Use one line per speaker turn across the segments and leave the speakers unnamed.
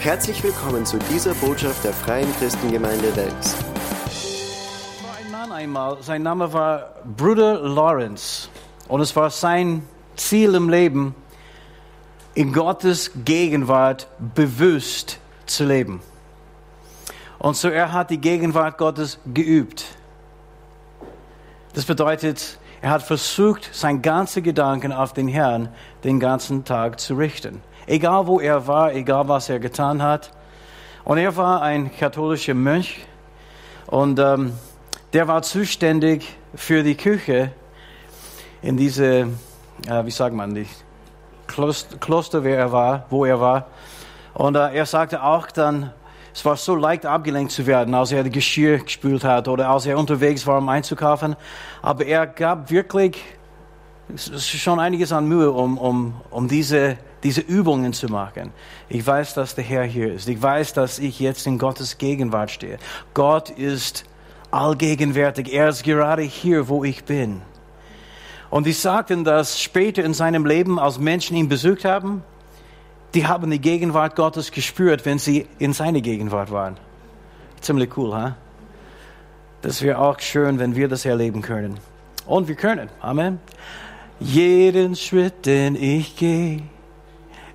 Herzlich willkommen zu dieser Botschaft der Freien Christengemeinde Wels.
Ein Mann einmal, sein Name war Bruder Lawrence. Und es war sein Ziel im Leben, in Gottes Gegenwart bewusst zu leben. Und so er hat die Gegenwart Gottes geübt. Das bedeutet, er hat versucht, sein ganze Gedanken auf den Herrn den ganzen Tag zu richten. Egal wo er war, egal was er getan hat. Und er war ein katholischer Mönch und ähm, der war zuständig für die Küche in diese, äh, wie sagt man, die Kloster, Kloster, wer er war, wo er war. Und äh, er sagte auch dann, es war so leicht abgelenkt zu werden, als er das Geschirr gespült hat oder als er unterwegs war, um einzukaufen. Aber er gab wirklich schon einiges an Mühe, um, um, um diese, diese Übungen zu machen. Ich weiß, dass der Herr hier ist. Ich weiß, dass ich jetzt in Gottes Gegenwart stehe. Gott ist allgegenwärtig. Er ist gerade hier, wo ich bin. Und die sagten, dass später in seinem Leben, als Menschen ihn besucht haben, die haben die Gegenwart Gottes gespürt, wenn sie in seine Gegenwart waren. Ziemlich cool, ha? Huh? Das wäre auch schön, wenn wir das erleben können. Und wir können. Amen. Jeden Schritt, den ich gehe,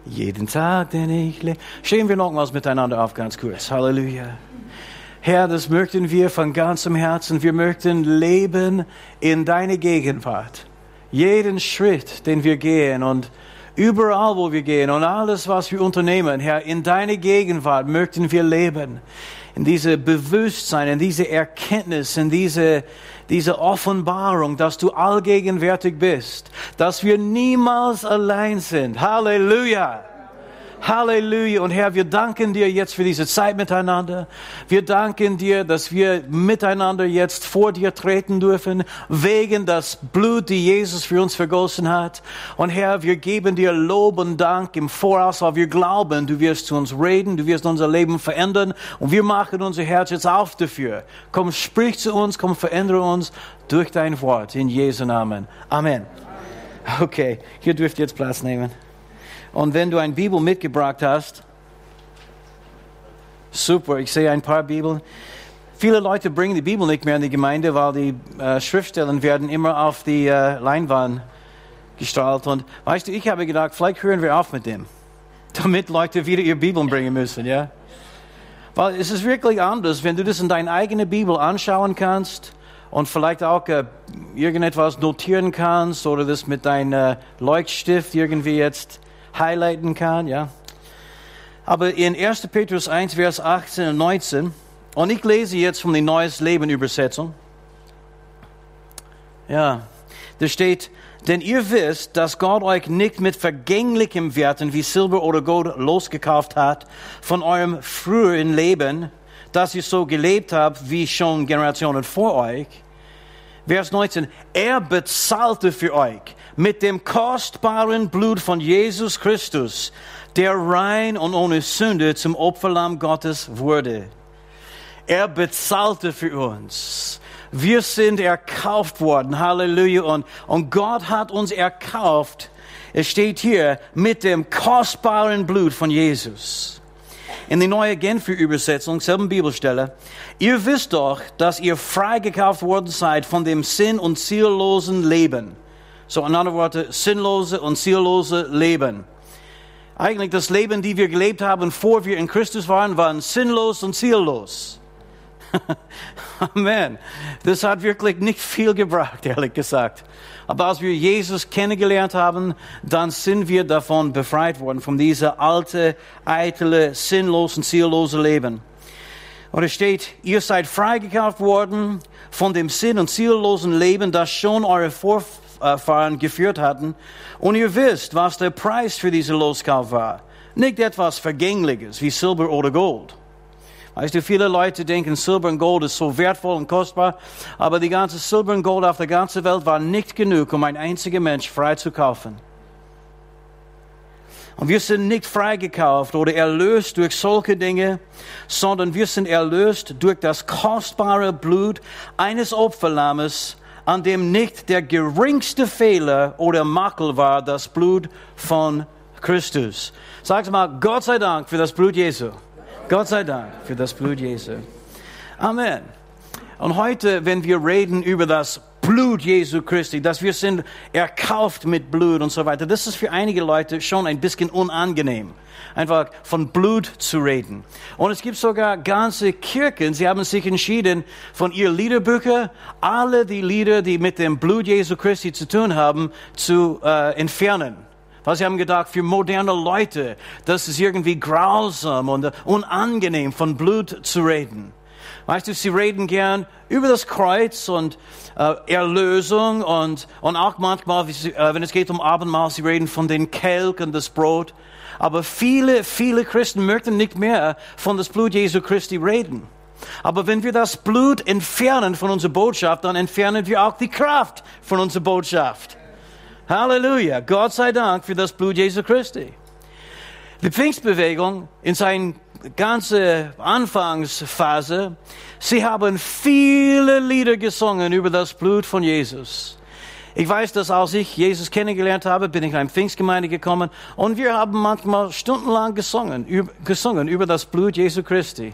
jeden Tag, den ich lebe. Stehen wir nochmals miteinander auf, ganz kurz. Halleluja. Herr, das möchten wir von ganzem Herzen. Wir möchten leben in deine Gegenwart. Jeden Schritt, den wir gehen und überall, wo wir gehen und alles, was wir unternehmen, Herr, in deine Gegenwart möchten wir leben. In diese Bewusstsein, in diese Erkenntnis, in diese, diese Offenbarung, dass du allgegenwärtig bist, dass wir niemals allein sind. Halleluja! Halleluja. Und Herr, wir danken dir jetzt für diese Zeit miteinander. Wir danken dir, dass wir miteinander jetzt vor dir treten dürfen, wegen das Blut, die Jesus für uns vergossen hat. Und Herr, wir geben dir Lob und Dank im Voraus, weil wir glauben, du wirst zu uns reden, du wirst unser Leben verändern. Und wir machen unser Herz jetzt auf dafür. Komm, sprich zu uns, komm, verändere uns durch dein Wort. In Jesu Namen. Amen. Okay, hier dürft ihr jetzt Platz nehmen. Und wenn du eine Bibel mitgebracht hast, super, ich sehe ein paar Bibeln. Viele Leute bringen die Bibel nicht mehr in die Gemeinde, weil die äh, Schriftstellen werden immer auf die äh, Leinwand gestrahlt. Und weißt du, ich habe gedacht, vielleicht hören wir auf mit dem, damit Leute wieder ihre Bibeln bringen müssen, ja? Weil es ist wirklich anders, wenn du das in deine eigene Bibel anschauen kannst und vielleicht auch äh, irgendetwas notieren kannst oder das mit deinem äh, Leuchtstift irgendwie jetzt highlighten kann, ja. Aber in 1. Petrus 1, Vers 18 und 19, und ich lese jetzt von der Neues Leben Übersetzung. Ja, da steht, denn ihr wisst, dass Gott euch nicht mit vergänglichem Werten wie Silber oder Gold losgekauft hat von eurem früheren Leben, dass ihr so gelebt habt wie schon Generationen vor euch. Vers 19, er bezahlte für euch mit dem kostbaren Blut von Jesus Christus, der rein und ohne Sünde zum Opferlamm Gottes wurde. Er bezahlte für uns. Wir sind erkauft worden. Halleluja. Und, und Gott hat uns erkauft. Es steht hier mit dem kostbaren Blut von Jesus. In die neue Genfer Übersetzung, selben Bibelstelle. Ihr wisst doch, dass ihr freigekauft worden seid von dem sinn- und ziellosen Leben so in anderen Worten, sinnlose und ziellose Leben. Eigentlich das Leben, die wir gelebt haben, vor wir in Christus waren, war sinnlos und ziellos. Amen. Das hat wirklich nicht viel gebracht, ehrlich gesagt. Aber als wir Jesus kennengelernt haben, dann sind wir davon befreit worden, von dieser alte, eitle, sinnlos und ziellose Leben. Und es steht, ihr seid freigekauft worden von dem sinn- und ziellosen Leben, das schon eure Vorfahren Fahren geführt hatten. Und ihr wisst, was der Preis für diese Loskauf war. Nicht etwas Vergängliches wie Silber oder Gold. Weißt du, viele Leute denken, Silber und Gold ist so wertvoll und kostbar, aber die ganze Silber und Gold auf der ganzen Welt war nicht genug, um ein einziger Mensch frei zu kaufen. Und wir sind nicht freigekauft oder erlöst durch solche Dinge, sondern wir sind erlöst durch das kostbare Blut eines Opferlammes, an dem nicht der geringste Fehler oder Makel war, das Blut von Christus. Sag's mal, Gott sei Dank für das Blut Jesu. Gott sei Dank für das Blut Jesu. Amen. Und heute, wenn wir reden über das Blut Jesu Christi, dass wir sind erkauft mit Blut und so weiter, das ist für einige Leute schon ein bisschen unangenehm einfach von Blut zu reden. Und es gibt sogar ganze Kirchen, sie haben sich entschieden, von ihr Liederbücher alle die Lieder, die mit dem Blut Jesu Christi zu tun haben, zu äh, entfernen. Weil sie haben gedacht, für moderne Leute, das ist irgendwie grausam und unangenehm, von Blut zu reden. Weißt du, sie reden gern über das Kreuz und äh, Erlösung und, und auch manchmal, äh, wenn es geht um Abendmahl, sie reden von den Kelk und das Brot. Aber viele, viele Christen möchten nicht mehr von das Blut Jesu Christi reden. Aber wenn wir das Blut entfernen von unserer Botschaft, dann entfernen wir auch die Kraft von unserer Botschaft. Halleluja. Gott sei Dank für das Blut Jesu Christi. Die Pfingstbewegung in seiner ganzen Anfangsphase, sie haben viele Lieder gesungen über das Blut von Jesus. Ich weiß, dass als ich Jesus kennengelernt habe, bin ich in eine Pfingstgemeinde gekommen und wir haben manchmal stundenlang gesungen, gesungen über das Blut Jesu Christi.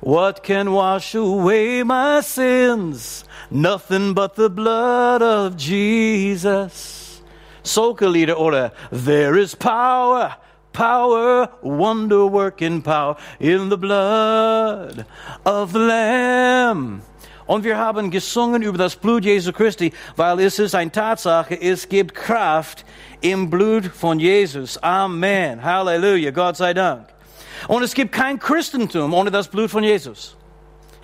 What can wash away my sins? Nothing but the blood of Jesus. Solche Lieder oder There is power, power, wonder working power in the blood of the Lamb. Und wir haben gesungen über das Blut Jesu Christi, weil es ist eine Tatsache, es gibt Kraft im Blut von Jesus. Amen. Halleluja. Gott sei Dank. Und es gibt kein Christentum ohne das Blut von Jesus.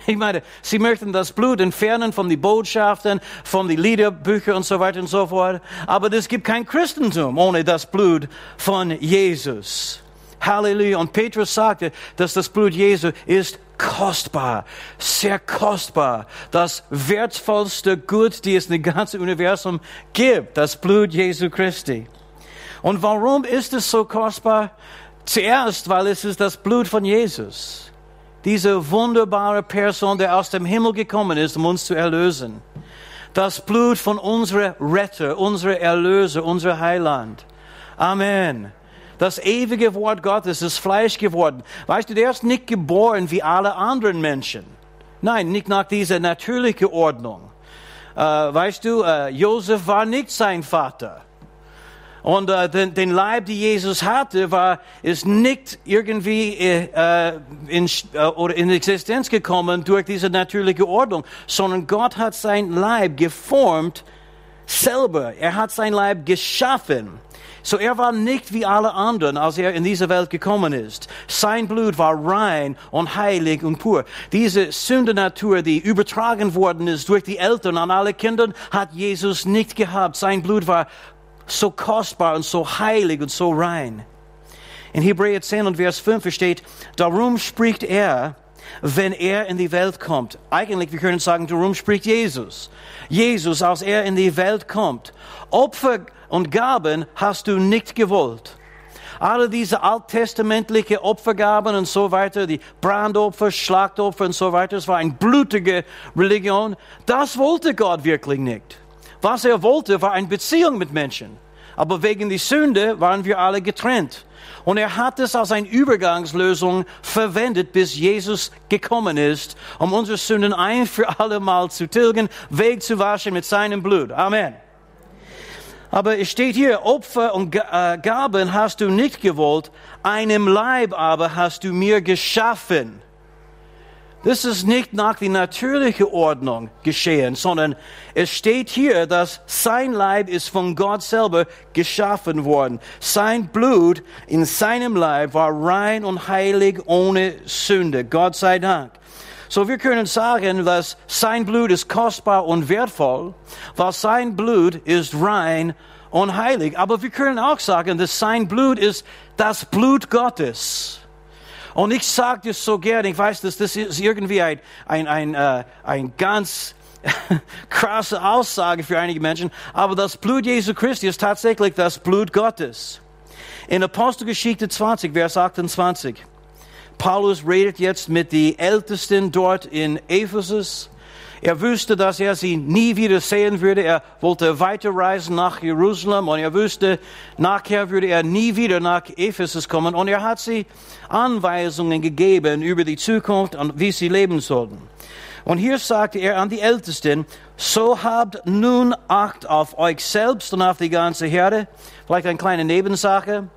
Ich meine, sie möchten das Blut entfernen von den Botschaften, von den Liederbüchern und so weiter und so fort. Aber es gibt kein Christentum ohne das Blut von Jesus. Halleluja. Und Petrus sagte, dass das Blut Jesu ist kostbar, sehr kostbar. Das wertvollste Gut, die es im ganzen Universum gibt, das Blut Jesu Christi. Und warum ist es so kostbar? Zuerst, weil es ist das Blut von Jesus. Diese wunderbare Person, der aus dem Himmel gekommen ist, um uns zu erlösen. Das Blut von unserem Retter, unserer Erlöser, unser Heiland. Amen. Das ewige Wort Gottes ist Fleisch geworden. Weißt du, der ist nicht geboren wie alle anderen Menschen. Nein, nicht nach dieser natürlichen Ordnung. Äh, weißt du, äh, Josef war nicht sein Vater. Und äh, den, den Leib, die Jesus hatte, war ist nicht irgendwie äh, in, äh, oder in Existenz gekommen durch diese natürliche Ordnung, sondern Gott hat sein Leib geformt selber. Er hat sein Leib geschaffen. So er war nicht wie alle anderen, als er in diese Welt gekommen ist. Sein Blut war rein und heilig und pur. Diese Sündenatur, die übertragen worden ist durch die Eltern an alle Kinder, hat Jesus nicht gehabt. Sein Blut war so kostbar und so heilig und so rein. In Hebräer 10 und Vers 5 steht, darum spricht er, wenn er in die Welt kommt. Eigentlich, wir können sagen, darum spricht Jesus. Jesus, als er in die Welt kommt. Opfer und Gaben hast du nicht gewollt. Alle diese alttestamentliche Opfergaben und so weiter, die Brandopfer, Schlachtopfer und so weiter, es war eine blutige Religion. Das wollte Gott wirklich nicht. Was er wollte, war eine Beziehung mit Menschen. Aber wegen der Sünde waren wir alle getrennt. Und er hat es als eine Übergangslösung verwendet, bis Jesus gekommen ist, um unsere Sünden ein für alle Mal zu tilgen, Weg zu waschen mit seinem Blut. Amen. Aber es steht hier, Opfer und äh, Gaben hast du nicht gewollt, einem Leib aber hast du mir geschaffen. Das ist nicht nach der natürlichen Ordnung geschehen, sondern es steht hier, dass sein Leib ist von Gott selber geschaffen worden. Sein Blut in seinem Leib war rein und heilig ohne Sünde. Gott sei Dank. So wir können sagen, dass sein Blut ist kostbar und wertvoll, weil sein Blut ist rein und heilig. Aber wir können auch sagen, dass sein Blut ist das Blut Gottes. Und ich sage das so gerne, ich weiß, dass das ist irgendwie ein, ein, ein, äh, ein ganz krasse Aussage für einige Menschen, aber das Blut Jesu Christi ist tatsächlich das Blut Gottes. In Apostelgeschichte 20, Vers 28, Paulus redet jetzt mit den Ältesten dort in Ephesus. Er wusste, dass er sie nie wieder sehen würde. Er wollte weiterreisen nach Jerusalem und er wusste, nachher würde er nie wieder nach Ephesus kommen. Und er hat sie Anweisungen gegeben über die Zukunft und wie sie leben sollten. Und hier sagte er an die Ältesten, so habt nun Acht auf euch selbst und auf die ganze Herde. Vielleicht eine kleine Nebensache.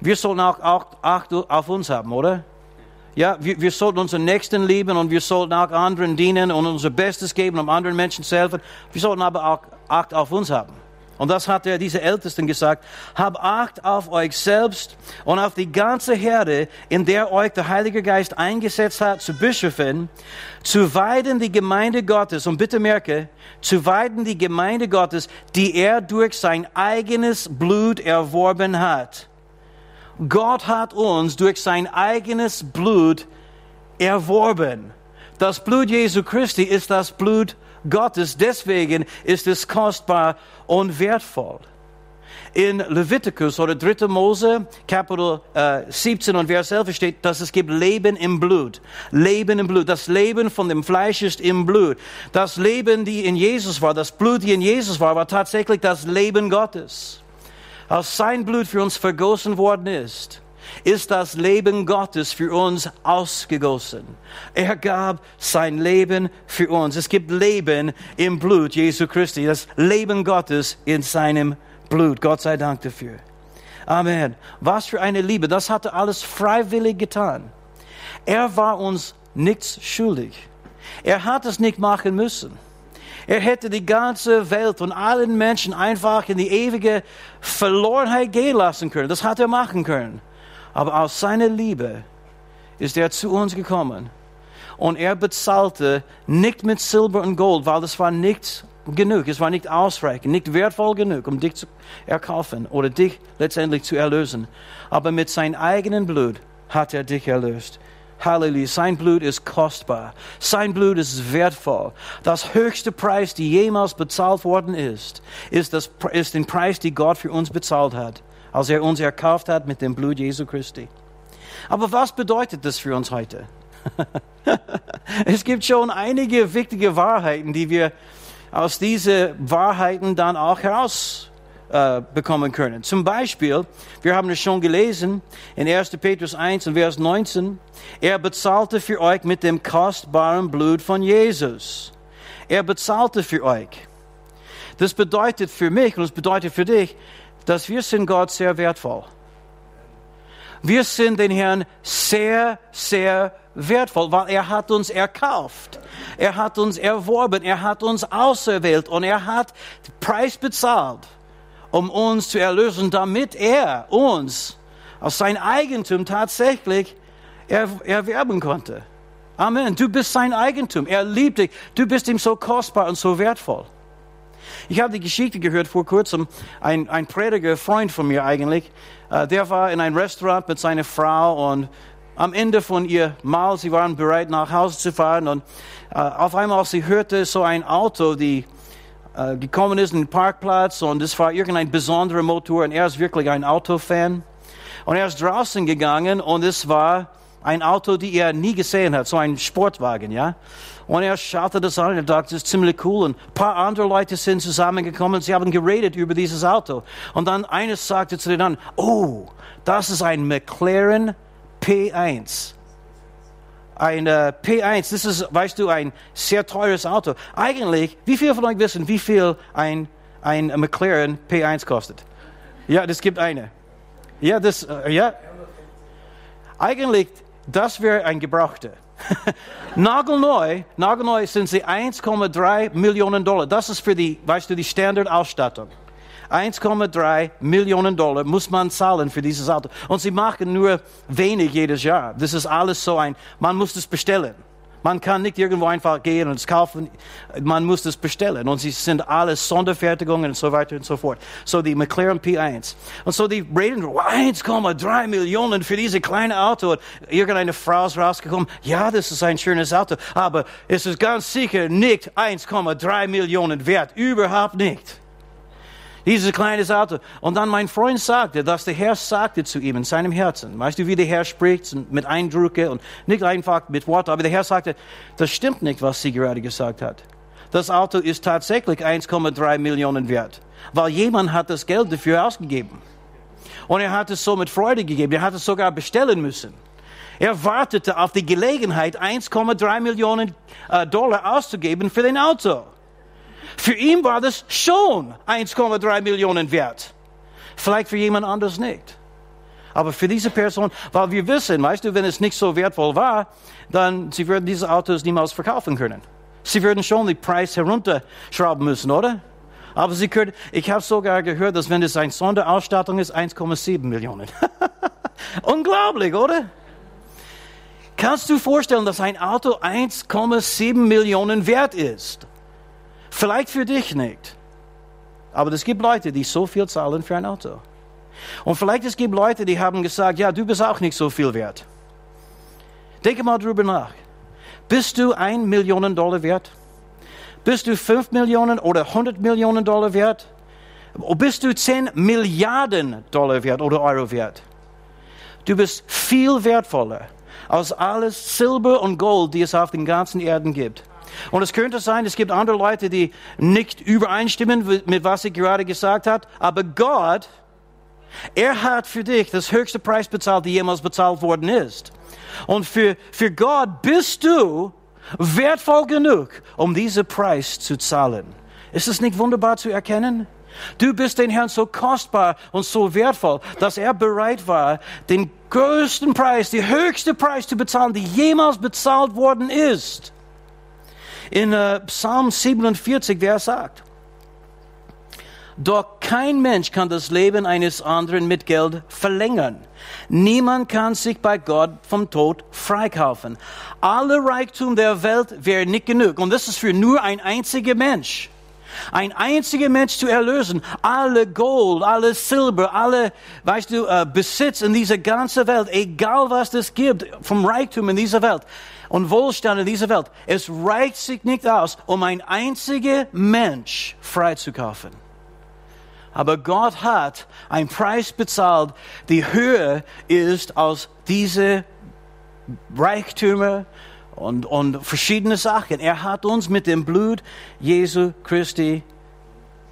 Wir sollten auch Acht auf uns haben, oder? Ja, wir, wir sollten unseren Nächsten lieben und wir sollten auch anderen dienen und unser Bestes geben, um anderen Menschen zu helfen. Wir sollten aber auch Acht auf uns haben. Und das hat er diese Ältesten gesagt. Hab Acht auf euch selbst und auf die ganze Herde, in der euch der Heilige Geist eingesetzt hat, zu Bischöfen, zu weiden die Gemeinde Gottes. Und bitte merke, zu weiden die Gemeinde Gottes, die er durch sein eigenes Blut erworben hat. Gott hat uns durch sein eigenes Blut erworben. Das Blut Jesu Christi ist das Blut Gottes, deswegen ist es kostbar und wertvoll. In Leviticus oder 3. Mose, Kapitel äh, 17 und Vers 11 steht, dass es gibt Leben im Blut. Leben im Blut. Das Leben von dem Fleisch ist im Blut. Das Leben, die in Jesus war, das Blut, die in Jesus war, war tatsächlich das Leben Gottes als sein Blut für uns vergossen worden ist, ist das Leben Gottes für uns ausgegossen. Er gab sein Leben für uns. Es gibt Leben im Blut Jesu Christi, das Leben Gottes in seinem Blut. Gott sei Dank dafür. Amen. Was für eine Liebe. Das hat er alles freiwillig getan. Er war uns nichts schuldig. Er hat es nicht machen müssen. Er hätte die ganze Welt und allen Menschen einfach in die ewige Verlorenheit gehen lassen können. Das hat er machen können. Aber aus seiner Liebe ist er zu uns gekommen. Und er bezahlte nicht mit Silber und Gold, weil das war nicht genug, es war nicht ausreichend, nicht wertvoll genug, um dich zu erkaufen oder dich letztendlich zu erlösen. Aber mit seinem eigenen Blut hat er dich erlöst. Halleluja. Sein Blut ist kostbar. Sein Blut ist wertvoll. Das höchste Preis, die jemals bezahlt worden ist, ist, das, ist den Preis, den Gott für uns bezahlt hat, als er uns erkauft hat mit dem Blut Jesu Christi. Aber was bedeutet das für uns heute? es gibt schon einige wichtige Wahrheiten, die wir aus diesen Wahrheiten dann auch heraus äh, bekommen können. Zum Beispiel, wir haben es schon gelesen in 1. Petrus 1 und Vers 19, er bezahlte für euch mit dem kostbaren Blut von Jesus. Er bezahlte für euch. Das bedeutet für mich und das bedeutet für dich, dass wir sind Gott sehr wertvoll. Wir sind den Herrn sehr, sehr wertvoll, weil er hat uns erkauft. Er hat uns erworben, er hat uns auserwählt und er hat Preis bezahlt um uns zu erlösen, damit er uns aus sein Eigentum tatsächlich er, erwerben konnte. Amen. Du bist sein Eigentum. Er liebt dich. Du bist ihm so kostbar und so wertvoll. Ich habe die Geschichte gehört vor kurzem. Ein, ein Prediger, Freund von mir eigentlich, äh, der war in ein Restaurant mit seiner Frau und am Ende von ihr Mahl, sie waren bereit nach Hause zu fahren und äh, auf einmal, sie hörte so ein Auto, die äh, gekommen ist in den Parkplatz und es war irgendein besonderer Motor und er ist wirklich ein Autofan. Und er ist draußen gegangen und es war ein Auto, die er nie gesehen hat, so ein Sportwagen, ja. Und er schaute das an und er dachte, das ist ziemlich cool. Und ein paar andere Leute sind zusammengekommen sie haben geredet über dieses Auto. Und dann eines sagte zu den anderen, oh, das ist ein McLaren P1 ein äh, P1, das ist, weißt du, ein sehr teures Auto. Eigentlich, wie viele von euch wissen, wie viel ein, ein McLaren P1 kostet? Ja, das gibt eine. Ja, das, äh, ja. Eigentlich, das wäre ein Gebrauchter. nagelneu, nagelneu sind sie 1,3 Millionen Dollar. Das ist für die, weißt du, die Standardausstattung. 1,3 Millionen Dollar muss man zahlen für dieses Auto. Und sie machen nur wenig jedes Jahr. Das ist alles so ein, man muss es bestellen. Man kann nicht irgendwo einfach gehen und es kaufen. Man muss es bestellen. Und sie sind alles Sonderfertigungen und so weiter und so fort. So die McLaren P1. Und so die reden 1,3 Millionen für diese kleine Auto. Und irgendeine Frau ist rausgekommen. Ja, das ist ein schönes Auto. Aber es ist ganz sicher nicht 1,3 Millionen wert. Überhaupt nicht. Dieses kleines Auto. Und dann mein Freund sagte, dass der Herr sagte zu ihm in seinem Herzen. Weißt du, wie der Herr spricht? Mit Eindrücke und nicht einfach mit Worten. Aber der Herr sagte, das stimmt nicht, was sie gerade gesagt hat. Das Auto ist tatsächlich 1,3 Millionen wert. Weil jemand hat das Geld dafür ausgegeben. Und er hat es so mit Freude gegeben. Er hat es sogar bestellen müssen. Er wartete auf die Gelegenheit, 1,3 Millionen äh, Dollar auszugeben für den Auto. Für ihn war das schon 1,3 Millionen wert. Vielleicht für jemand anders nicht. Aber für diese Person, weil wir wissen, weißt du, wenn es nicht so wertvoll war, dann sie würden diese Autos niemals verkaufen können. Sie würden schon den Preis herunterschrauben müssen, oder? Aber sie können, ich habe sogar gehört, dass wenn es eine Sonderausstattung ist, 1,7 Millionen. Unglaublich, oder? Kannst du vorstellen, dass ein Auto 1,7 Millionen wert ist? Vielleicht für dich nicht. Aber es gibt Leute, die so viel zahlen für ein Auto. Und vielleicht es gibt Leute, die haben gesagt, ja, du bist auch nicht so viel wert. Denke mal drüber nach. Bist du ein Million Dollar wert? Bist du fünf Millionen oder 100 Millionen Dollar wert? Bist du 10 Milliarden Dollar wert oder Euro wert? Du bist viel wertvoller als alles Silber und Gold, die es auf den ganzen Erden gibt. Und es könnte sein, es gibt andere Leute, die nicht übereinstimmen mit was ich gerade gesagt habe, aber Gott, er hat für dich das höchste Preis bezahlt, die jemals bezahlt worden ist. Und für, für Gott bist du wertvoll genug, um diesen Preis zu zahlen. Ist es nicht wunderbar zu erkennen? Du bist den Herrn so kostbar und so wertvoll, dass er bereit war, den größten Preis, den höchsten Preis zu bezahlen, die jemals bezahlt worden ist in äh, Psalm 47, wer sagt, doch kein Mensch kann das Leben eines anderen mit Geld verlängern. Niemand kann sich bei Gott vom Tod freikaufen. Alle Reichtum der Welt wäre nicht genug. Und das ist für nur ein einziger Mensch. Ein einziger Mensch zu erlösen. Alle Gold, alle Silber, alle, weißt du, äh, Besitz in dieser ganzen Welt, egal was es gibt, vom Reichtum in dieser Welt und Wohlstand in dieser Welt. Es reicht sich nicht aus, um ein einziger Mensch freizukaufen. Aber Gott hat einen Preis bezahlt, die höher ist als diese Reichtümer und, und verschiedene Sachen. Er hat uns mit dem Blut Jesu Christi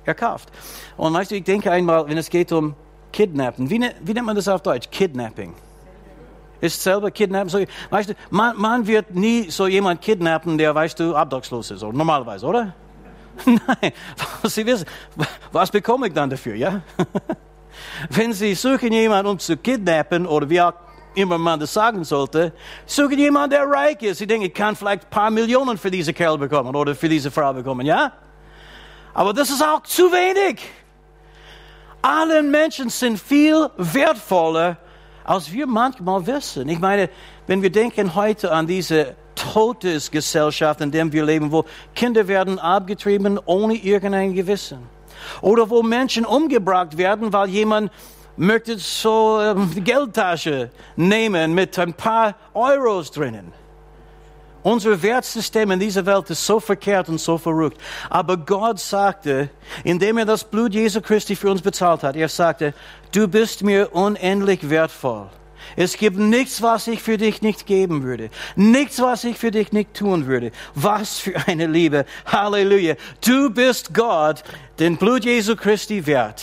erkauft. Und weißt du, ich denke einmal, wenn es geht um Kidnappen, wie, ne, wie nennt man das auf Deutsch? Kidnapping ist selber kidnappen. So, weißt du, man, man wird nie so jemand kidnappen, der, weißt du, abdockslos ist, oder? normalerweise, oder? Nein, Sie wissen, was bekomme ich dann dafür, ja? Wenn Sie suchen jemanden, um zu kidnappen, oder wie auch immer man das sagen sollte, suchen jemanden, der reich ist. Sie denken, ich kann vielleicht ein paar Millionen für diese Kerl bekommen, oder für diese Frau bekommen, ja? Aber das ist auch zu wenig. Alle Menschen sind viel wertvoller als wir manchmal wissen. Ich meine, wenn wir denken heute an diese Todesgesellschaft, in der wir leben, wo Kinder werden abgetrieben ohne irgendein Gewissen. Oder wo Menschen umgebracht werden, weil jemand möchte so ähm, Geldtasche nehmen mit ein paar Euros drinnen. Unser Wertsystem in dieser Welt ist so verkehrt und so verrückt. Aber Gott sagte, indem er das Blut Jesu Christi für uns bezahlt hat, er sagte, du bist mir unendlich wertvoll. Es gibt nichts, was ich für dich nicht geben würde. Nichts, was ich für dich nicht tun würde. Was für eine Liebe. Halleluja. Du bist Gott, den Blut Jesu Christi wert.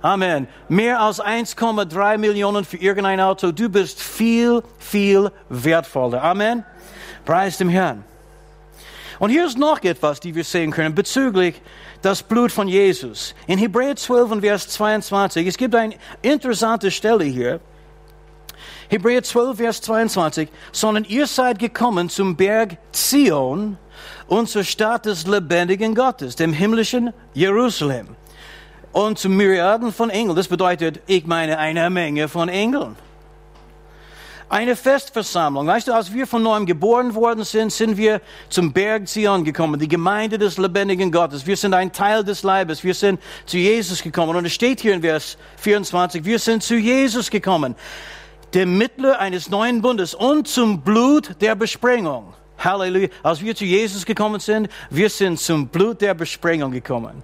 Amen. Mehr als 1,3 Millionen für irgendein Auto. Du bist viel, viel wertvoller. Amen. Preis dem Herrn. Und hier ist noch etwas, die wir sehen können bezüglich das Blut von Jesus. In Hebräer 12 und Vers 22, es gibt eine interessante Stelle hier. Hebräer 12, Vers 22, sondern ihr seid gekommen zum Berg Zion und zur Stadt des lebendigen Gottes, dem himmlischen Jerusalem. Und zu Myriaden von Engeln. Das bedeutet, ich meine eine Menge von Engeln eine Festversammlung. Weißt du, als wir von neuem geboren worden sind, sind wir zum Berg Zion gekommen, die Gemeinde des lebendigen Gottes. Wir sind ein Teil des Leibes. Wir sind zu Jesus gekommen. Und es steht hier in Vers 24, wir sind zu Jesus gekommen, dem Mittler eines neuen Bundes und zum Blut der Besprengung. Halleluja. Als wir zu Jesus gekommen sind, wir sind zum Blut der Besprengung gekommen.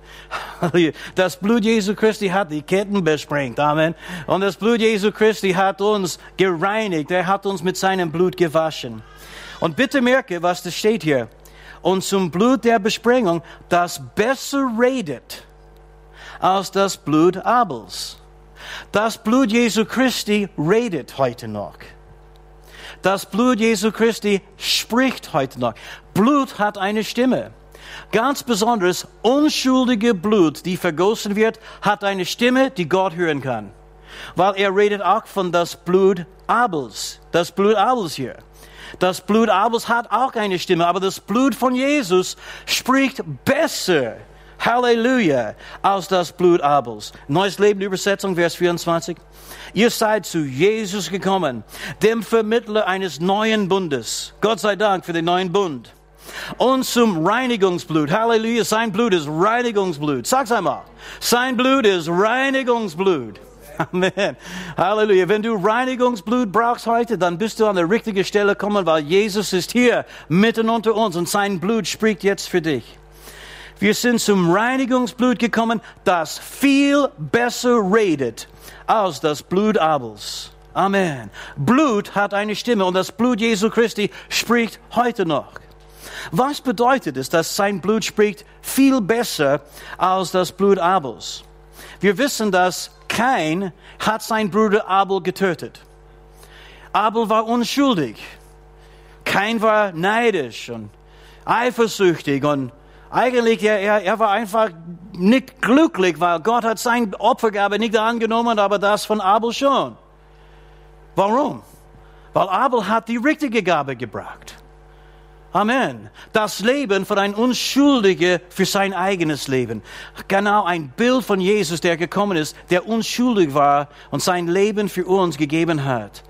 Halleluja. Das Blut Jesu Christi hat die Ketten besprengt. Amen. Und das Blut Jesu Christi hat uns gereinigt. Er hat uns mit seinem Blut gewaschen. Und bitte merke, was das steht hier. Und zum Blut der Besprengung, das besser redet als das Blut Abels. Das Blut Jesu Christi redet heute noch. Das Blut Jesu Christi spricht heute noch. Blut hat eine Stimme. Ganz besonders unschuldige Blut, die vergossen wird, hat eine Stimme, die Gott hören kann. Weil er redet auch von das Blut Abels. Das Blut Abels hier. Das Blut Abels hat auch eine Stimme, aber das Blut von Jesus spricht besser. Halleluja, als das Blut Abels. Neues Leben Übersetzung, Vers 24. Ihr seid zu Jesus gekommen, dem Vermittler eines neuen Bundes. Gott sei Dank für den neuen Bund. Und zum Reinigungsblut. Halleluja, sein Blut ist Reinigungsblut. Sag's einmal. Sein Blut ist Reinigungsblut. Amen. Halleluja. Wenn du Reinigungsblut brauchst heute, dann bist du an der richtigen Stelle gekommen, weil Jesus ist hier mitten unter uns und sein Blut spricht jetzt für dich. Wir sind zum Reinigungsblut gekommen, das viel besser redet als das Blut Abels. Amen. Blut hat eine Stimme und das Blut Jesu Christi spricht heute noch. Was bedeutet es, dass sein Blut spricht viel besser als das Blut Abels? Wir wissen, dass kein hat sein Bruder Abel getötet. Abel war unschuldig. Kein war neidisch und eifersüchtig und eigentlich, er, er, er war einfach nicht glücklich, weil Gott hat sein Opfergabe nicht angenommen, aber das von Abel schon. Warum? Weil Abel hat die richtige Gabe gebracht. Amen. Das Leben von einem Unschuldigen für sein eigenes Leben. Genau ein Bild von Jesus, der gekommen ist, der unschuldig war und sein Leben für uns gegeben hat.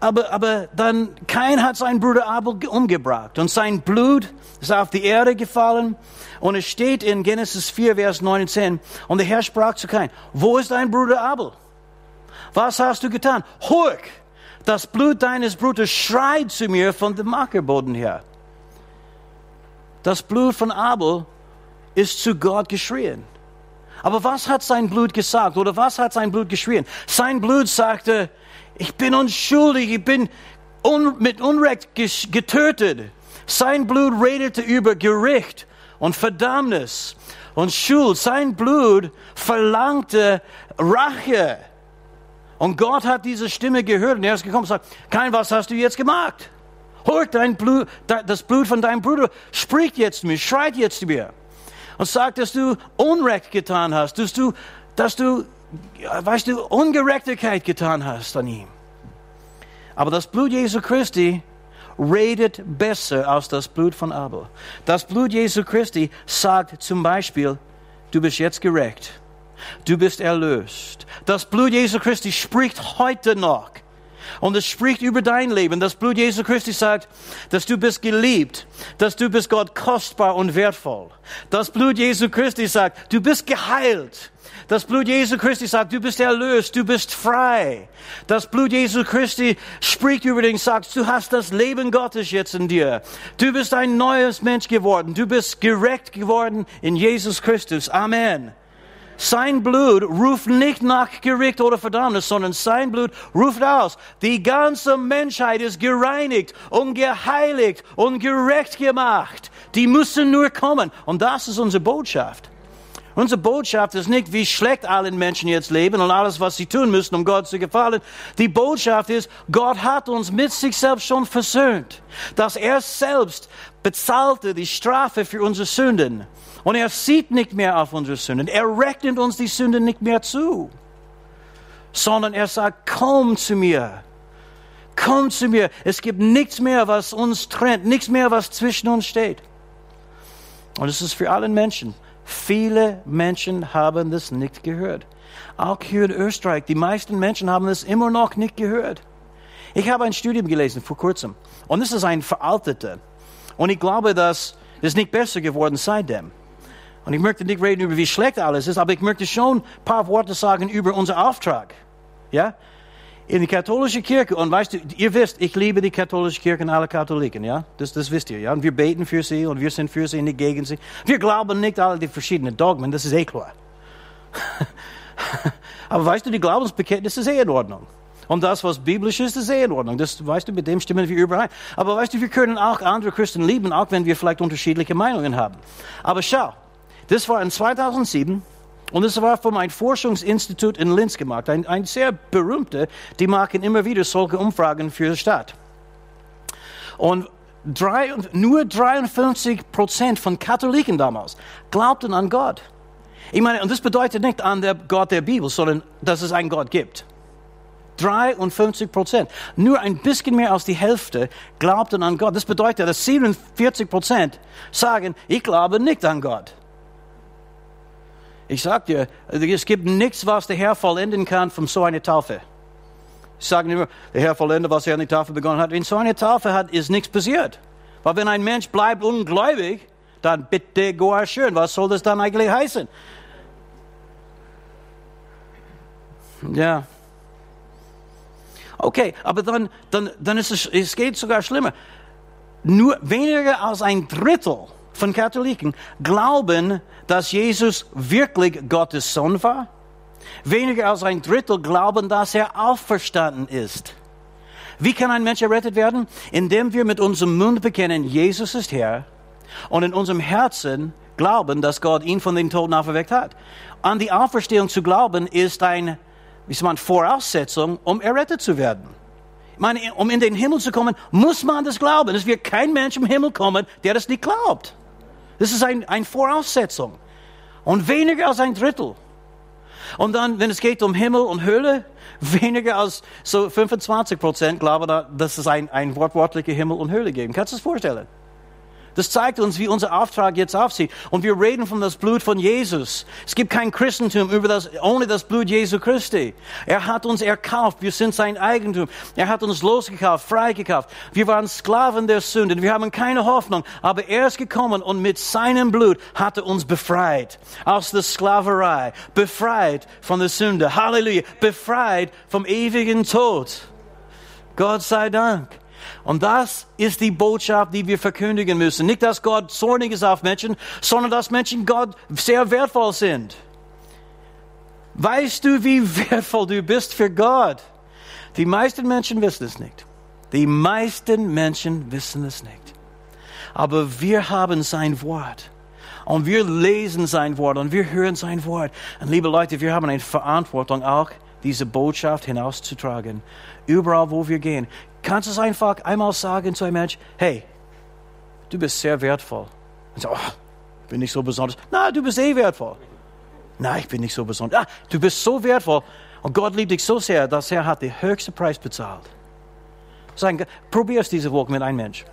Aber, aber dann, kein hat seinen Bruder Abel umgebracht und sein Blut ist auf die Erde gefallen und es steht in Genesis 4, Vers 9 und 10 und der Herr sprach zu Kain, wo ist dein Bruder Abel? Was hast du getan? Hurk, das Blut deines Bruders schreit zu mir von dem Ackerboden her. Das Blut von Abel ist zu Gott geschrien. Aber was hat sein Blut gesagt oder was hat sein Blut geschrien? Sein Blut sagte, ich bin unschuldig, ich bin un mit Unrecht getötet. Sein Blut redete über Gericht und Verdammnis und Schuld. Sein Blut verlangte Rache. Und Gott hat diese Stimme gehört und er ist gekommen und sagt, kein, was hast du jetzt gemacht? Hört dein Blut, das Blut von deinem Bruder, spricht jetzt zu mir, schreit jetzt zu mir und sagt, dass du Unrecht getan hast, dass du, dass du weißt du, Ungerechtigkeit getan hast an ihm. Aber das Blut Jesu Christi redet besser als das Blut von Abel. Das Blut Jesu Christi sagt zum Beispiel, du bist jetzt gerecht. Du bist erlöst. Das Blut Jesu Christi spricht heute noch. Und es spricht über dein Leben. Das Blut Jesu Christi sagt, dass du bist geliebt, dass du bist Gott kostbar und wertvoll. Das Blut Jesu Christi sagt, du bist geheilt. Das Blut Jesu Christi sagt, du bist erlöst, du bist frei. Das Blut Jesu Christi spricht über dich, sagt, du hast das Leben Gottes jetzt in dir. Du bist ein neues Mensch geworden. Du bist gerecht geworden in Jesus Christus. Amen. Sein Blut ruft nicht nach Gericht oder Verdammnis, sondern sein Blut ruft aus. Die ganze Menschheit ist gereinigt und geheiligt und gerecht gemacht. Die müssen nur kommen. Und das ist unsere Botschaft. Unsere Botschaft ist nicht, wie schlecht alle Menschen jetzt leben und alles, was sie tun müssen, um Gott zu gefallen. Die Botschaft ist, Gott hat uns mit sich selbst schon versöhnt. Dass er selbst bezahlte die Strafe für unsere Sünden. Und er sieht nicht mehr auf unsere Sünden. Er rechnet uns die Sünden nicht mehr zu. Sondern er sagt, komm zu mir. Komm zu mir. Es gibt nichts mehr, was uns trennt. Nichts mehr, was zwischen uns steht. Und es ist für alle Menschen. Viele Menschen haben das nicht gehört. Auch hier in Österreich, die meisten Menschen haben das immer noch nicht gehört. Ich habe ein Studium gelesen vor kurzem und es ist ein veralteter. Und ich glaube, dass es nicht besser geworden seitdem. Und ich möchte nicht reden über, wie schlecht alles ist, aber ich möchte schon ein paar Worte sagen über unseren Auftrag. Ja? in die katholische Kirche. Und weißt du, ihr wisst, ich liebe die katholische Kirche und alle Katholiken, ja? Das, das wisst ihr, ja? Und wir beten für sie und wir sind für sie in die Gegend. sie. Wir glauben nicht alle die verschiedenen Dogmen, das ist eh klar. Aber weißt du, die Glaubensbekenntnis ist eh in Ordnung. Und das, was biblisch ist, ist eh in Ordnung. Das, weißt du, mit dem stimmen wir überein. Aber weißt du, wir können auch andere Christen lieben, auch wenn wir vielleicht unterschiedliche Meinungen haben. Aber schau, das war in 2007 und das war von einem Forschungsinstitut in Linz gemacht. Ein, ein sehr berühmter, die machen immer wieder solche Umfragen für die Stadt. Und drei, nur 53 Prozent von Katholiken damals glaubten an Gott. Ich meine, und das bedeutet nicht an der Gott der Bibel, sondern dass es einen Gott gibt. 53 Prozent. Nur ein bisschen mehr als die Hälfte glaubten an Gott. Das bedeutet, dass 47 Prozent sagen, ich glaube nicht an Gott. Ich sag dir, es gibt nichts, was der Herr vollenden kann von so einer Taufe. Ich sage immer, der Herr vollendet, was er an der Taufe begonnen hat. Wenn so eine Taufe hat, ist nichts passiert. Weil wenn ein Mensch bleibt ungläubig, dann bitte gar schön. Was soll das dann eigentlich heißen? Ja. Okay, aber dann, dann, dann ist es, es geht sogar schlimmer. Nur weniger als ein Drittel von Katholiken glauben, dass Jesus wirklich Gottes Sohn war. Weniger als ein Drittel glauben, dass er auferstanden ist. Wie kann ein Mensch errettet werden? Indem wir mit unserem Mund bekennen, Jesus ist Herr und in unserem Herzen glauben, dass Gott ihn von den Toten auferweckt hat. An die Auferstehung zu glauben ist ein wie man, Voraussetzung, um errettet zu werden. Ich meine, um in den Himmel zu kommen, muss man das glauben. Es wird kein Mensch im Himmel kommen, der das nicht glaubt. Das ist ein, eine Voraussetzung. Und weniger als ein Drittel. Und dann, wenn es geht um Himmel und Hölle, weniger als so 25 Prozent glauben, dass es ein, ein wortwörtlicher Himmel und Hölle geben. Kannst du das vorstellen? Das zeigt uns, wie unser Auftrag jetzt aussieht. Und wir reden von das Blut von Jesus. Es gibt kein Christentum über das, ohne das Blut Jesu Christi. Er hat uns erkauft. Wir sind sein Eigentum. Er hat uns losgekauft, freigekauft. Wir waren Sklaven der Sünde. Wir haben keine Hoffnung. Aber er ist gekommen und mit seinem Blut hat er uns befreit aus der Sklaverei. Befreit von der Sünde. Halleluja. Befreit vom ewigen Tod. Gott sei Dank. Und das ist die Botschaft, die wir verkündigen müssen. Nicht, dass Gott zornig ist auf Menschen, sondern dass Menschen Gott sehr wertvoll sind. Weißt du, wie wertvoll du bist für Gott? Die meisten Menschen wissen es nicht. Die meisten Menschen wissen es nicht. Aber wir haben sein Wort. Und wir lesen sein Wort und wir hören sein Wort. Und liebe Leute, wir haben eine Verantwortung auch, diese Botschaft hinauszutragen. Überall, wo wir gehen. Kannst du es einfach einmal sagen zu einem Mensch, hey, du bist sehr wertvoll. Und so, oh, bin ich so besonders? Na, du bist eh wertvoll. Nein, ich bin nicht so besonders. Ah, du bist so wertvoll. Und Gott liebt dich so sehr, dass er hat den höchsten Preis bezahlt. Sagen, probier es diese Woche mit einem Mensch.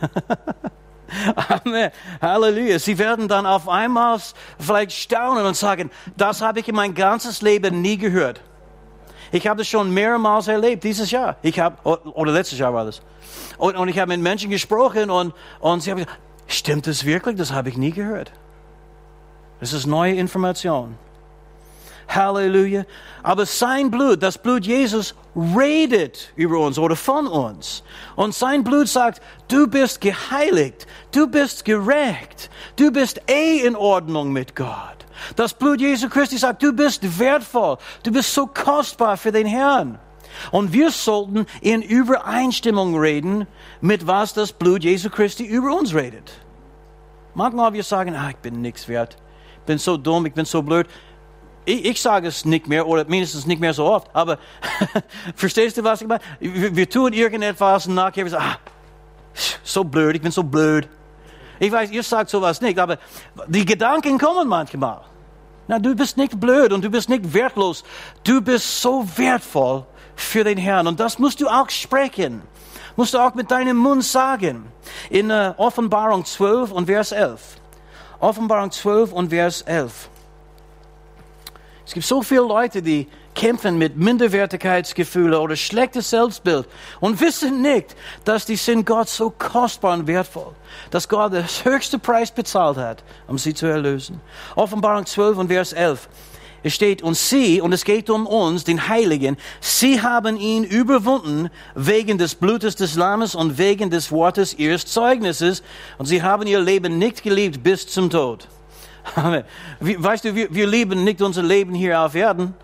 Amen. Halleluja. Sie werden dann auf einmal vielleicht staunen und sagen, das habe ich in mein ganzes Leben nie gehört. Ich habe das schon mehrmals erlebt dieses Jahr. Ich habe, oder letztes Jahr war das. Und, und ich habe mit Menschen gesprochen und, und sie haben gesagt, stimmt das wirklich? Das habe ich nie gehört. Das ist neue Information. Halleluja. Aber sein Blut, das Blut Jesus, redet über uns oder von uns. Und sein Blut sagt, du bist geheiligt, du bist gerecht, du bist eh in Ordnung mit Gott. Das Blut Jesu Christi sagt, du bist wertvoll, du bist so kostbar für den Herrn. Und wir sollten in Übereinstimmung reden, mit was das Blut Jesu Christi über uns redet. Manchmal wir sagen, ah, ich bin nichts wert, ich bin so dumm, ich bin so blöd. Ich, ich sage es nicht mehr oder mindestens nicht mehr so oft, aber verstehst du, was ich meine? Wir, wir tun irgendetwas und nachher wir sagen, ah, so blöd, ich bin so blöd. Ich weiß, ihr sagt sowas nicht, aber die Gedanken kommen manchmal. Na, du bist nicht blöd und du bist nicht wertlos. Du bist so wertvoll für den Herrn. Und das musst du auch sprechen. Musst du auch mit deinem Mund sagen. In uh, Offenbarung 12 und Vers 11. Offenbarung 12 und Vers 11. Es gibt so viele Leute, die kämpfen mit Minderwertigkeitsgefühlen oder schlechtes Selbstbild und wissen nicht, dass die sind Gott so kostbar und wertvoll, dass Gott das höchste Preis bezahlt hat, um sie zu erlösen. Offenbarung 12 und Vers 11. Es steht, und sie, und es geht um uns, den Heiligen, sie haben ihn überwunden wegen des Blutes des Lammes und wegen des Wortes ihres Zeugnisses, und sie haben ihr Leben nicht geliebt bis zum Tod. Weißt du, wir, wir lieben nicht unser Leben hier auf Erden.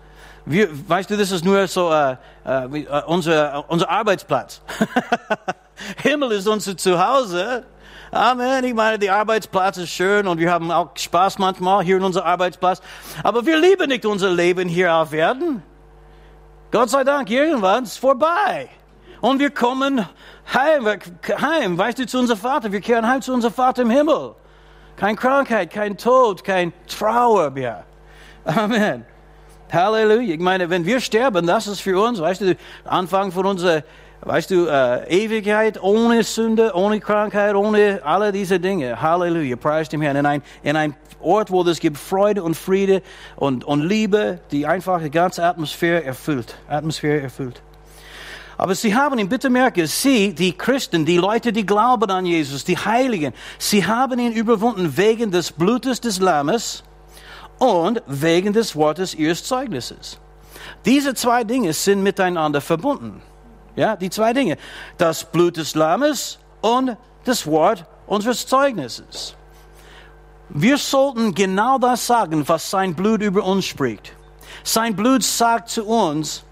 Wir, weißt du, das ist nur so äh, äh, unser, unser Arbeitsplatz. Himmel ist unser Zuhause. Amen. Ich meine, der Arbeitsplatz ist schön und wir haben auch Spaß manchmal hier in unserem Arbeitsplatz. Aber wir lieben nicht unser Leben hier auf Erden. Gott sei Dank, irgendwann ist vorbei. Und wir kommen heim, heim, weißt du, zu unserem Vater. Wir kehren heim zu unserem Vater im Himmel. Kein Krankheit, kein Tod, kein Trauer mehr. Amen. Halleluja. Ich meine, wenn wir sterben, das ist für uns, weißt du, Anfang von unserer Weißt du, äh, Ewigkeit ohne Sünde, ohne Krankheit, ohne alle diese Dinge. Halleluja, preis dem Herrn. In ein, in ein Ort, wo es gibt Freude und Friede und, und Liebe, die einfach die ganze Atmosphäre erfüllt. Atmosphäre erfüllt. Aber sie haben ihn, bitte merke, sie, die Christen, die Leute, die glauben an Jesus, die Heiligen, sie haben ihn überwunden wegen des Blutes des Lammes und wegen des Wortes ihres Zeugnisses. Diese zwei Dinge sind miteinander verbunden. Ja, die zwei Dinge. Das Blut des Lammes und das Wort unseres Zeugnisses. Wir sollten genau das sagen, was sein Blut über uns spricht. Sein Blut sagt zu uns,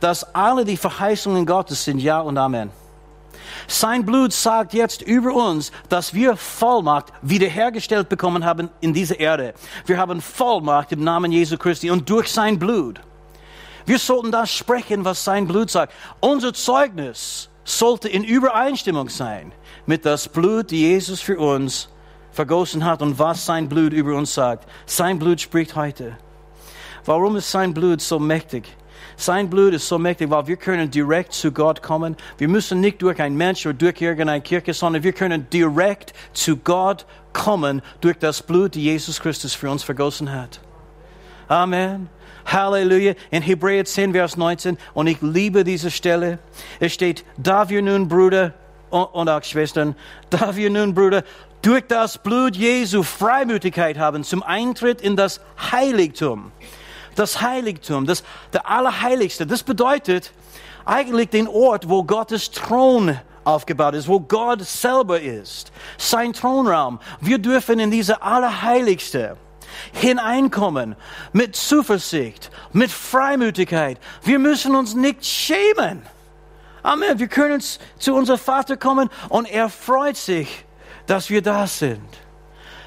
dass alle die Verheißungen Gottes sind Ja und Amen. Sein Blut sagt jetzt über uns, dass wir Vollmacht wiederhergestellt bekommen haben in dieser Erde. Wir haben Vollmacht im Namen Jesu Christi und durch sein Blut. Wir sollten das sprechen, was sein Blut sagt. Unser Zeugnis sollte in Übereinstimmung sein mit das Blut, die Jesus für uns vergossen hat und was sein Blut über uns sagt. Sein Blut spricht heute. Warum ist sein Blut so mächtig? Sein Blut ist so mächtig, weil wir können direkt zu Gott kommen. Wir müssen nicht durch ein Mensch oder durch irgendeine Kirche, sondern wir können direkt zu Gott kommen durch das Blut, die Jesus Christus für uns vergossen hat. Amen. Halleluja. In Hebräer 10, Vers 19. Und ich liebe diese Stelle. Es steht, da wir nun, Brüder und auch Schwestern, da wir nun, Brüder, durch das Blut Jesu Freimütigkeit haben zum Eintritt in das Heiligtum. Das Heiligtum, das, der Allerheiligste. Das bedeutet eigentlich den Ort, wo Gottes Thron aufgebaut ist, wo Gott selber ist. Sein Thronraum. Wir dürfen in diese Allerheiligste hineinkommen mit Zuversicht, mit Freimütigkeit. Wir müssen uns nicht schämen. Amen. Wir können zu unserem Vater kommen und er freut sich, dass wir da sind.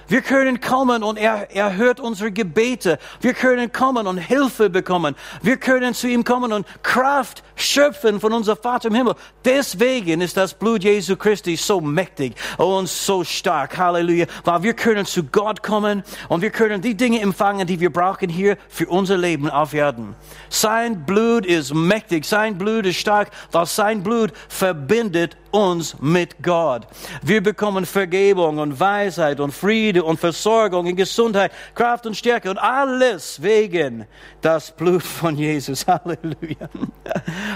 Wir können kommen und er, er hört unsere Gebete. Wir können kommen und Hilfe bekommen. Wir können zu ihm kommen und Kraft schöpfen von unserem Vater im Himmel. Deswegen ist das Blut Jesu Christi so mächtig und so stark. Halleluja. Weil wir können zu Gott kommen und wir können die Dinge empfangen, die wir brauchen hier für unser Leben auf Erden. Sein Blut ist mächtig. Sein Blut ist stark, weil sein Blut verbindet uns mit Gott. Wir bekommen Vergebung und Weisheit und Friede und Versorgung und Gesundheit, Kraft und Stärke und alles wegen das Blut von Jesus. Halleluja.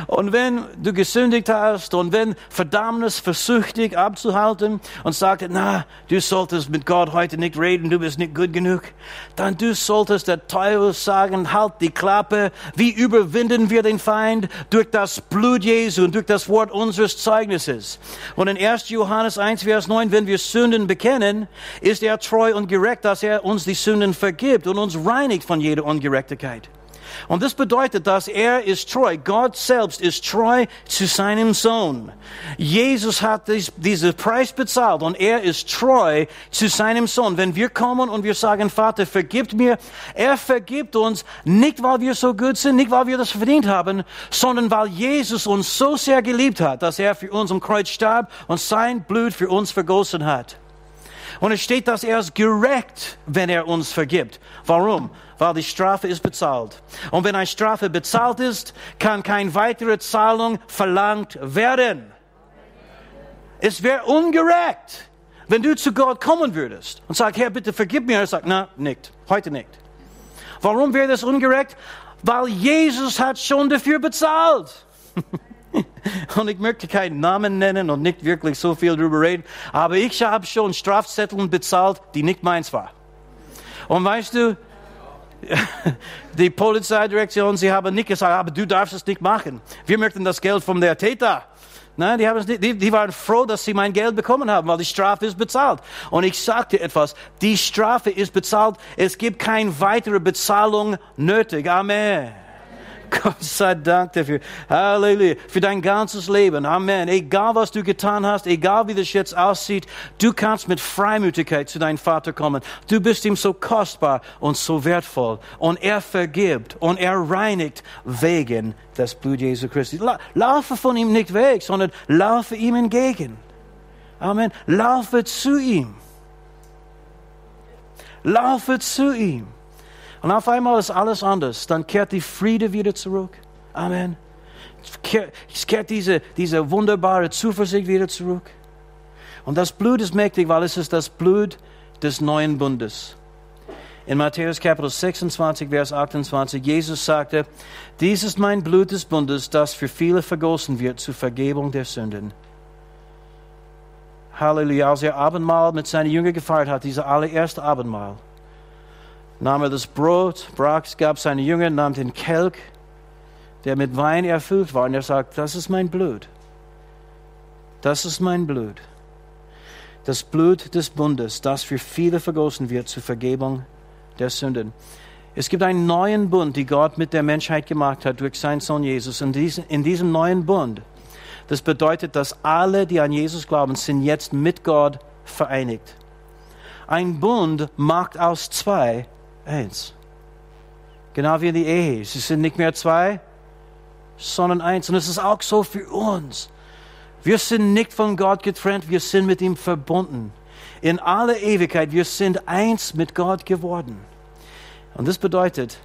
Und wenn du gesündigt hast und wenn Verdammnis versucht dich abzuhalten und sagt, na, du solltest mit Gott heute nicht reden, du bist nicht gut genug, dann du solltest der Teufel sagen, halt die Klappe. Wie überwinden wir den Feind? Durch das Blut Jesu und durch das Wort unseres Zeugnisses. Und in 1. Johannes 1, Vers 9, wenn wir Sünden bekennen, ist er treu und gerecht, dass er uns die Sünden vergibt und uns reinigt von jeder Ungerechtigkeit. Und das bedeutet, dass er ist treu. Gott selbst ist treu zu seinem Sohn. Jesus hat dies, diesen Preis bezahlt und er ist treu zu seinem Sohn. Wenn wir kommen und wir sagen, Vater, vergibt mir, er vergibt uns nicht, weil wir so gut sind, nicht, weil wir das verdient haben, sondern weil Jesus uns so sehr geliebt hat, dass er für uns am Kreuz starb und sein Blut für uns vergossen hat. Und es steht, dass er ist gerecht, wenn er uns vergibt. Warum? Weil die Strafe ist bezahlt. Und wenn eine Strafe bezahlt ist, kann keine weitere Zahlung verlangt werden. Es wäre ungerecht, wenn du zu Gott kommen würdest und sagst, Herr, bitte vergib mir. Er sagt, na, nicht. Heute nicht. Warum wäre das ungerecht? Weil Jesus hat schon dafür bezahlt. Und ich möchte keinen Namen nennen und nicht wirklich so viel darüber reden, aber ich habe schon Strafzetteln bezahlt, die nicht meins waren. Und weißt du, Die Polizeidirektion, sie haben nicht gesagt, aber du darfst es nicht machen. Wir möchten das Geld von der Täter. Nein, die, haben es nicht, die, die waren froh, dass sie mein Geld bekommen haben, weil die Strafe ist bezahlt. Und ich sagte etwas, die Strafe ist bezahlt. Es gibt keine weitere Bezahlung nötig. Amen. Gott sei Dank dafür. Halleluja. Für dein ganzes Leben. Amen. Egal was du getan hast, egal wie das jetzt aussieht, du kannst mit Freimütigkeit zu deinem Vater kommen. Du bist ihm so kostbar und so wertvoll. Und er vergibt und er reinigt wegen des Blut Jesu Christi. Laufe von ihm nicht weg, sondern laufe ihm entgegen. Amen. Laufe zu ihm. Laufe zu ihm. Und auf einmal ist alles anders. Dann kehrt die Friede wieder zurück. Amen. Es kehrt diese, diese wunderbare Zuversicht wieder zurück. Und das Blut ist mächtig, weil es ist das Blut des neuen Bundes. In Matthäus Kapitel 26, Vers 28, Jesus sagte, dies ist mein Blut des Bundes, das für viele vergossen wird zur Vergebung der Sünden. Halleluja, als er Abendmahl mit seinen Jüngern gefeiert hat, dieser allererste Abendmahl, nahm er das Brot, brach gab seine Jünger, nahm den Kelch, der mit Wein erfüllt war, und er sagt, das ist mein Blut. Das ist mein Blut. Das Blut des Bundes, das für viele vergossen wird zur Vergebung der Sünden. Es gibt einen neuen Bund, den Gott mit der Menschheit gemacht hat durch seinen Sohn Jesus. Und in diesem neuen Bund, das bedeutet, dass alle, die an Jesus glauben, sind jetzt mit Gott vereinigt. Ein Bund macht aus zwei eins. Genau wie in die Ehe. Sie sind nicht mehr zwei, sondern eins. Und es ist auch so für uns. Wir sind nicht von Gott getrennt, wir sind mit ihm verbunden. In aller Ewigkeit, wir sind eins mit Gott geworden. Und das bedeutet,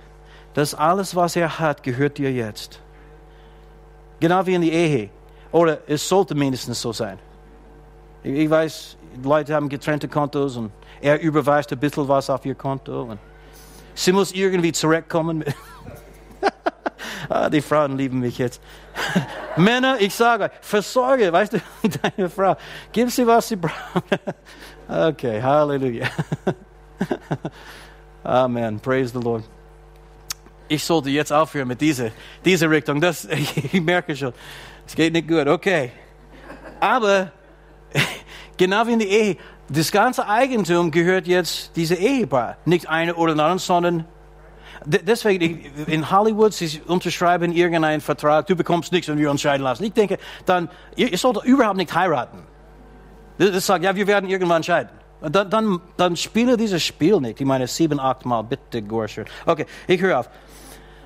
dass alles, was er hat, gehört dir jetzt. Genau wie in die Ehe. Oder es sollte mindestens so sein. Ich weiß, Leute haben getrennte Kontos und er überweist ein bisschen was auf ihr Konto. Und Sie muss irgendwie zurückkommen. ah, die Frauen lieben mich jetzt. Männer, ich sage, versorge, weißt du, deine Frau. Gib sie, was sie braucht. okay, Halleluja. Amen. Praise the Lord. Ich sollte jetzt aufhören mit dieser, dieser Richtung. Das, ich merke schon, es geht nicht gut. Okay. Aber genau wie in der Ehe, das ganze Eigentum gehört jetzt dieser Ehepaar. Nicht einer oder anderen, sondern deswegen in Hollywood, sie unterschreiben irgendeinen Vertrag, du bekommst nichts, wenn wir uns scheiden lassen. Ich denke, dann, ihr sollt überhaupt nicht heiraten. Das sagt, ja, wir werden irgendwann scheiden. Dann, dann, dann spiele dieses Spiel nicht. Ich meine, sieben, acht Mal, bitte, Gorscher. Okay, ich höre auf.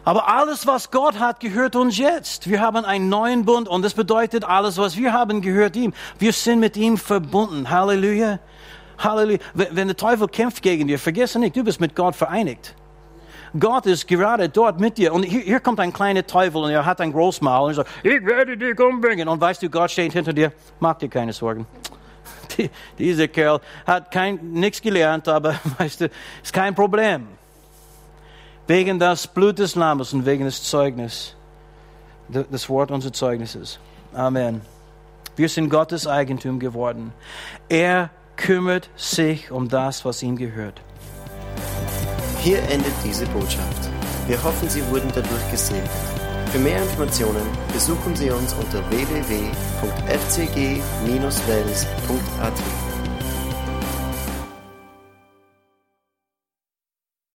Aber alles, was Gott hat, gehört uns jetzt. Wir haben einen neuen Bund und das bedeutet, alles, was wir haben, gehört ihm. Wir sind mit ihm verbunden. Halleluja. Halleluja. Wenn der Teufel kämpft gegen dir, vergesse nicht, du bist mit Gott vereinigt. Gott ist gerade dort mit dir. Und hier, hier kommt ein kleiner Teufel und er hat ein Großmaul und sagt, ich werde dich umbringen. Und weißt du, Gott steht hinter dir. Mach dir keine Sorgen. Die, dieser Kerl hat kein, nichts gelernt, aber weißt du, ist kein Problem. Wegen des Blut des Lammes und wegen des Zeugnisses. Das Wort unseres Zeugnisses. Amen. Wir sind Gottes Eigentum geworden. Er kümmert sich um das, was ihm gehört.
Hier endet diese Botschaft. Wir hoffen, Sie wurden dadurch gesegnet. Für mehr Informationen besuchen Sie uns unter www.fcg-wells.at.